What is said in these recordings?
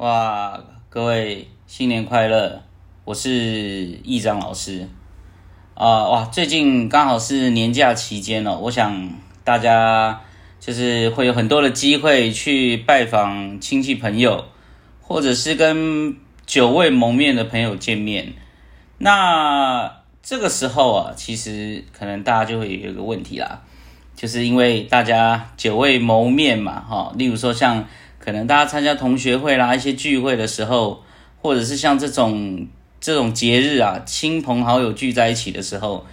哇，各位新年快乐！我是易章老师啊、哇，最近刚好是年假期间哦，我想大家就是会有很多的机会去拜访亲戚朋友，或者是跟久未谋面的朋友见面。那这个时候啊，其实可能大家就会有一个问题啦，就是因为大家久未谋面嘛，哈，例如说像可能大家参加同学会啦、一些聚会的时候，或者是像这种这种节日啊，亲朋好友聚在一起的时候，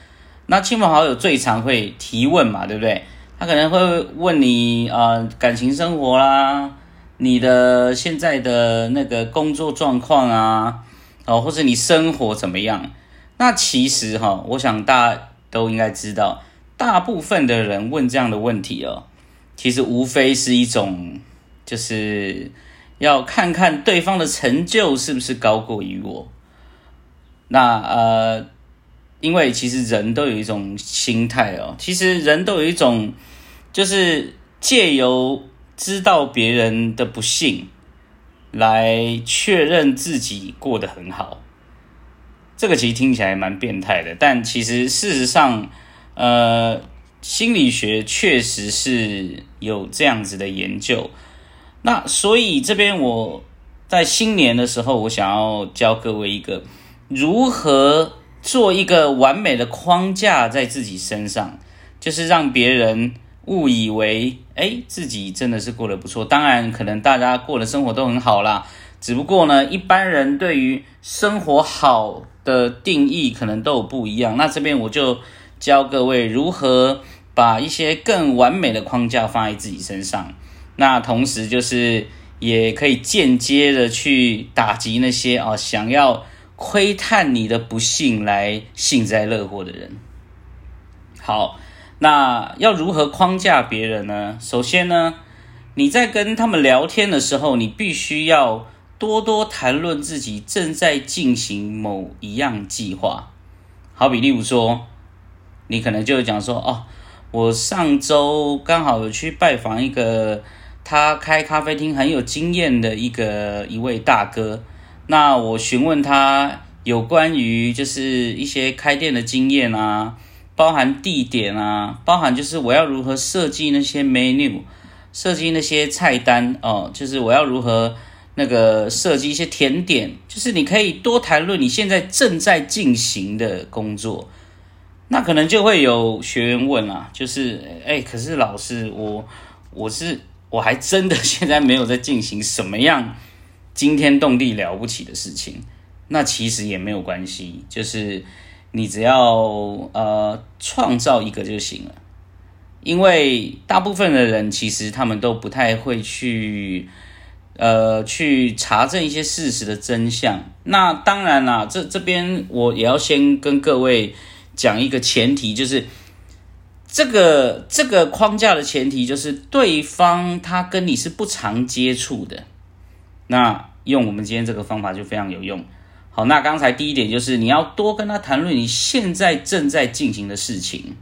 那亲朋好友最常会提问嘛，对不对？他可能会问你啊、感情生活啦，你的现在的那个工作状况啊，哦，或者你生活怎么样？那其实哈，我想大家都应该知道，大部分的人问这样的问题哦，其实无非是一种，就是要看看对方的成就是不是高过于我。那呃，因为其实人都有一种心态哦，其实人都有一种，就是借由知道别人的不幸，来确认自己过得很好。这个其实听起来蛮变态的，但其实事实上，呃，心理学确实是有这样子的研究。那所以这边我在新年的时候，我想要教各位一个如何做一个完美的框架在自己身上，就是让别人误以为，哎，自己真的是过得不错。当然，可能大家过的生活都很好啦，只不过呢，一般人对于生活好的定义可能都有不一样。那这边我就教各位如何把一些更完美的框架放在自己身上。那同时就是也可以间接的去打击那些啊想要窥探你的不幸来幸灾乐祸的人。好，那要如何框架别人呢？首先呢，你在跟他们聊天的时候，你必须要多多谈论自己正在进行某一样计划。好比例如说，你可能就讲说，哦，我上周刚好有去拜访一个他开咖啡厅很有经验的一个一位大哥，那我询问他有关于就是一些开店的经验啊，包含地点啊，包含就是我要如何设计那些 menu，设计那些菜单哦，就是我要如何那个设计一些甜点，就是你可以多谈论你现在正在进行的工作。那可能就会有学员问啊，就是哎，可是老师，我我是我还真的现在没有在进行什么样惊天动地了不起的事情。那其实也没有关系，就是你只要呃创造一个就行了。因为大部分的人其实他们都不太会去呃去查证一些事实的真相。那当然啦，这这边我也要先跟各位。讲一个前提，就是这个这个框架的前提就是对方他跟你是不常接触的，那用我们今天这个方法就非常有用。好，那刚才第一点就是你要多跟他谈论你现在正在进行的事情。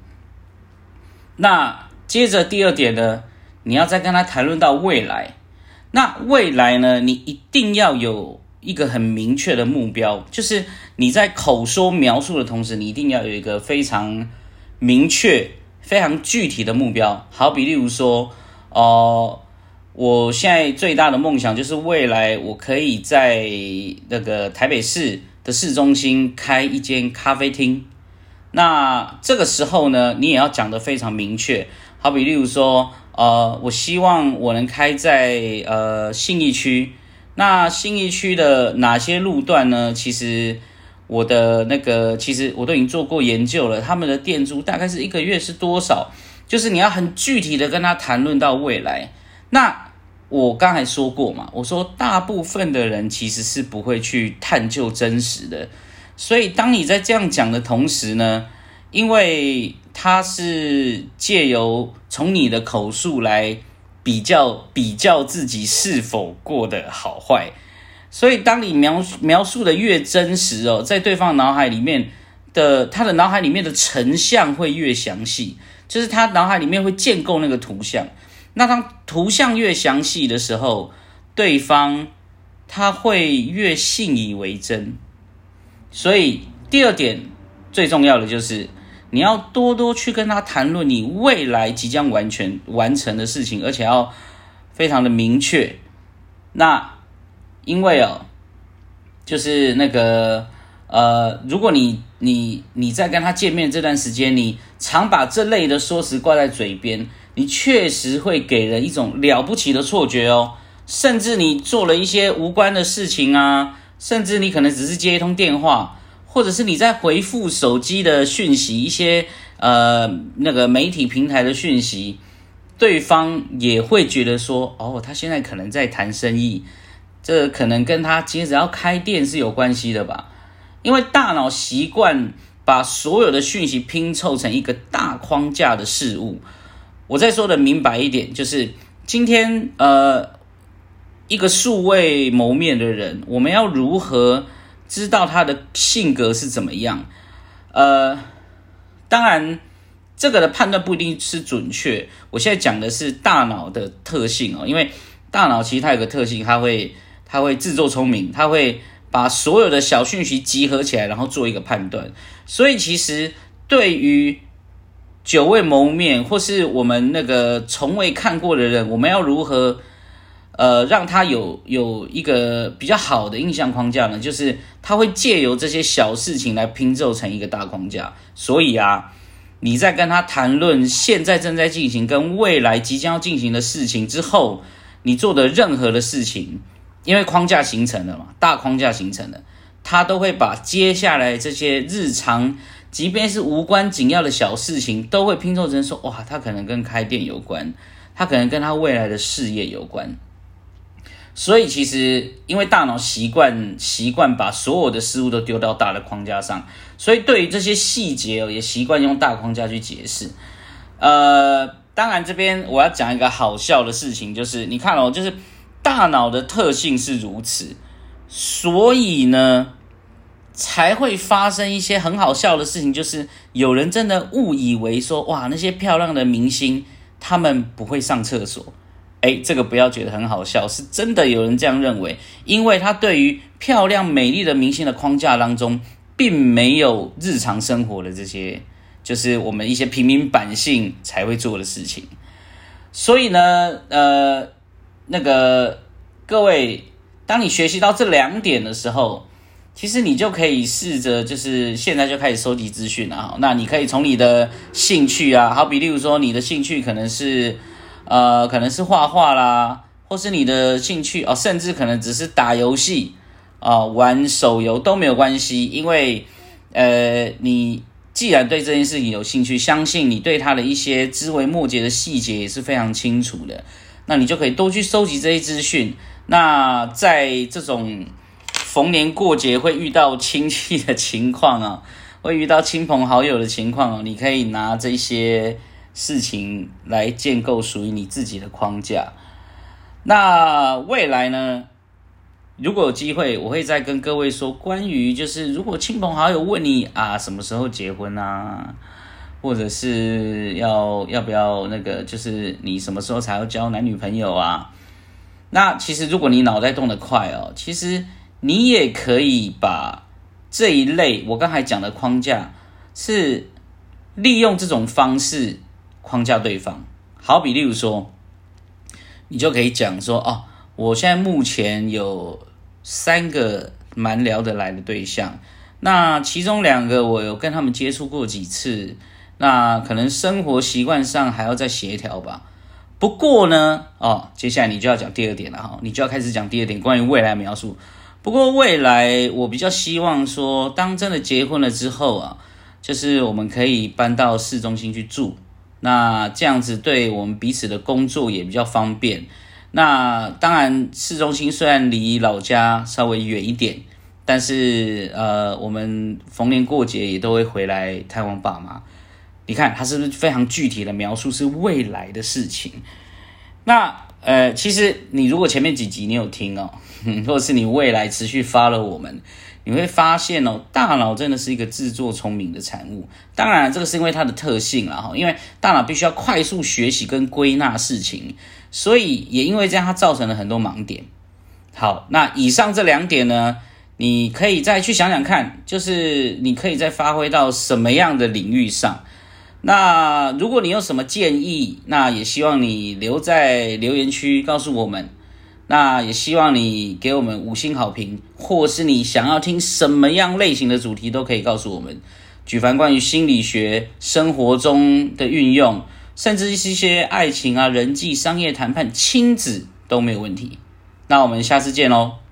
那接着第二点呢，你要再跟他谈论到未来。那未来呢，你一定要有。一个很明确的目标，就是你在口说描述的同时，你一定要有一个非常明确、非常具体的目标。好比例如说，哦、我现在最大的梦想就是未来我可以在那个台北市的市中心开一间咖啡厅。那这个时候呢，你也要讲得非常明确。好比例如说，呃，我希望我能开在呃信义区。那信义区的哪些路段呢？其实我的那个，其实我都已经做过研究了。他们的店租大概是一个月是多少？就是你要很具体的跟他谈论到未来。那我刚才说过嘛，我说大部分的人其实是不会去探究真实的。所以当你在这样讲的同时呢，因为他是借由从你的口述来。比较比较自己是否过得好坏，所以当你描描述的越真实哦，在对方脑海里面的他的脑海里面的成像会越详细，就是他脑海里面会建构那个图像。那当图像越详细的时候，对方他会越信以为真。所以第二点最重要的就是，你要多多去跟他谈论你未来即将完全完成的事情，而且要非常的明确。那因为哦，就是那个呃，如果你你你在跟他见面这段时间，你常把这类的说辞挂在嘴边，你确实会给人一种了不起的错觉哦。甚至你做了一些无关的事情啊，甚至你可能只是接一通电话，或者是你在回复手机的讯息，一些呃那个媒体平台的讯息，对方也会觉得说，哦，他现在可能在谈生意。这可能跟他接着要开店是有关系的吧，因为大脑习惯把所有的讯息拼凑成一个大框架的事物。我再说的明白一点，就是今天呃，一个素未谋面的人，我们要如何知道他的性格是怎么样？呃，当然这个的判断不一定是准确。我现在讲的是大脑的特性哦，因为大脑其实它有个特性，它会。他会自作聪明，他会把所有的小讯息集合起来，然后做一个判断。所以，其实对于久未谋面或是我们那个从未看过的人，我们要如何呃让他有有一个比较好的印象框架呢？就是他会借由这些小事情来拼凑成一个大框架。所以啊，你在跟他谈论现在正在进行跟未来即将要进行的事情之后，你做的任何的事情。因为框架形成了嘛，大框架形成了，他都会把接下来这些日常，即便是无关紧要的小事情，都会拼凑成说，哇，他可能跟开店有关，他可能跟他未来的事业有关。所以其实，因为大脑习惯习惯把所有的事物都丢到大的框架上，所以对于这些细节哦，也习惯用大框架去解释。呃，当然这边我要讲一个好笑的事情，就是你看哦，就是。大脑的特性是如此，所以呢，才会发生一些很好笑的事情。就是有人真的误以为说，哇，那些漂亮的明星他们不会上厕所。哎，这个不要觉得很好笑，是真的有人这样认为，因为他对于漂亮美丽的明星的框架当中，并没有日常生活的这些，就是我们一些平民百姓才会做的事情。所以呢，呃。那个各位，当你学习到这两点的时候，其实你就可以试着，就是现在就开始收集资讯了哈。那你可以从你的兴趣啊，好比例如说你的兴趣可能是呃，可能是画画啦，或是你的兴趣哦，甚至可能只是打游戏啊，玩手游都没有关系，因为呃，你既然对这件事情有兴趣，相信你对它的一些枝微末节的细节也是非常清楚的。那你就可以多去收集这些资讯。那在这种逢年过节会遇到亲戚的情况啊，会遇到亲朋好友的情况哦，你可以拿这些事情来建构属于你自己的框架。那未来呢？如果有机会，我会再跟各位说关于，就是如果亲朋好友问你啊，什么时候结婚啊？或者是要要不要那个，就是你什么时候才要交男女朋友啊？那其实如果你脑袋动得快哦，其实你也可以把这一类我刚才讲的框架，是利用这种方式框架对方。好比例如说，你就可以讲说哦，我现在目前有三个蛮聊得来的对象，那其中两个我有跟他们接触过几次。那可能生活习惯上还要再协调吧。不过呢，哦，接下来你就要讲第二点了哈，你就要开始讲第二点关于未来描述。不过未来我比较希望说，当真的结婚了之后啊，就是我们可以搬到市中心去住，那这样子对我们彼此的工作也比较方便。那当然，市中心虽然离老家稍微远一点，但是呃，我们逢年过节也都会回来探望爸妈。你看，它是不是非常具体的描述是未来的事情？那呃，其实你如果前面几集你有听哦，或者是你未来持续发了我们，你会发现哦，大脑真的是一个自作聪明的产物。当然，这个是因为它的特性了哈，因为大脑必须要快速学习跟归纳事情，所以也因为这样，它造成了很多盲点。好，那以上这两点呢，你可以再去想想看，就是你可以再发挥到什么样的领域上。那如果你有什么建议，那也希望你留在留言区告诉我们。那也希望你给我们五星好评，或是你想要听什么样类型的主题，都可以告诉我们。举凡关于心理学、生活中的运用，甚至是一些爱情啊、人际、商业谈判、亲子都没有问题。那我们下次见喽。